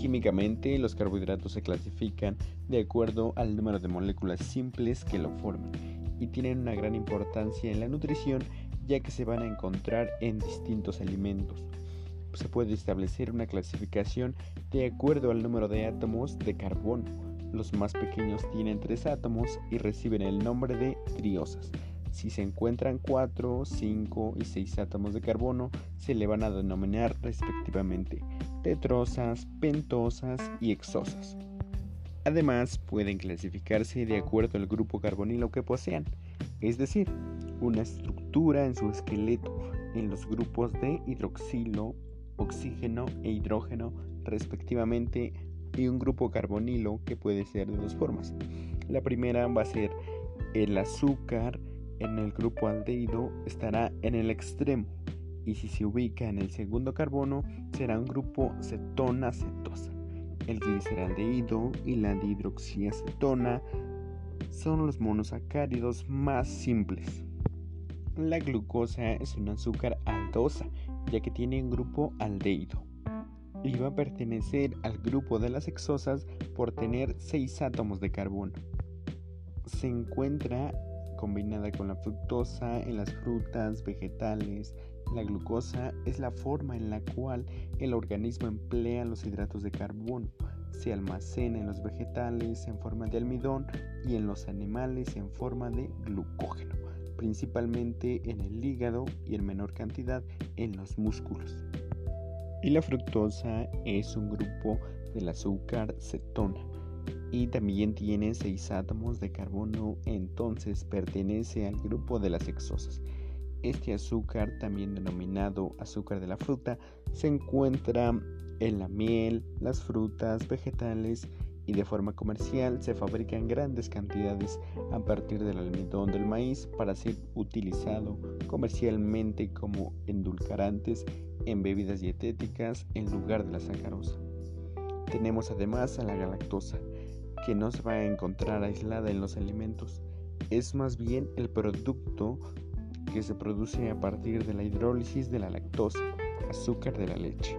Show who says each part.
Speaker 1: Técnicamente, los carbohidratos se clasifican de acuerdo al número de moléculas simples que lo forman y tienen una gran importancia en la nutrición ya que se van a encontrar en distintos alimentos. Se puede establecer una clasificación de acuerdo al número de átomos de carbono. Los más pequeños tienen tres átomos y reciben el nombre de triosas. Si se encuentran 4, 5 y 6 átomos de carbono, se le van a denominar respectivamente tetrosas, pentosas y exosas. Además, pueden clasificarse de acuerdo al grupo carbonilo que posean, es decir, una estructura en su esqueleto en los grupos de hidroxilo, oxígeno e hidrógeno respectivamente y un grupo carbonilo que puede ser de dos formas. La primera va a ser el azúcar en el grupo aldehído estará en el extremo y si se ubica en el segundo carbono será un grupo cetona-cetosa. El gliceraldehído y la dihidroxiacetona son los monosacáridos más simples. La glucosa es un azúcar aldosa, ya que tiene un grupo aldehído. Y va a pertenecer al grupo de las hexosas por tener 6 átomos de carbono. Se encuentra combinada con la fructosa en las frutas, vegetales. La glucosa es la forma en la cual el organismo emplea los hidratos de carbono. Se almacena en los vegetales en forma de almidón y en los animales en forma de glucógeno, principalmente en el hígado y en menor cantidad en los músculos. Y la fructosa es un grupo del azúcar cetona y también tiene 6 átomos de carbono, entonces pertenece al grupo de las hexosas. Este azúcar, también denominado azúcar de la fruta, se encuentra en la miel, las frutas, vegetales y de forma comercial se fabrican grandes cantidades a partir del almidón del maíz para ser utilizado comercialmente como endulcorantes en bebidas dietéticas en lugar de la sacarosa. Tenemos además a la galactosa, que no se va a encontrar aislada en los alimentos, es más bien el producto que se produce a partir de la hidrólisis de la lactosa, azúcar de la leche.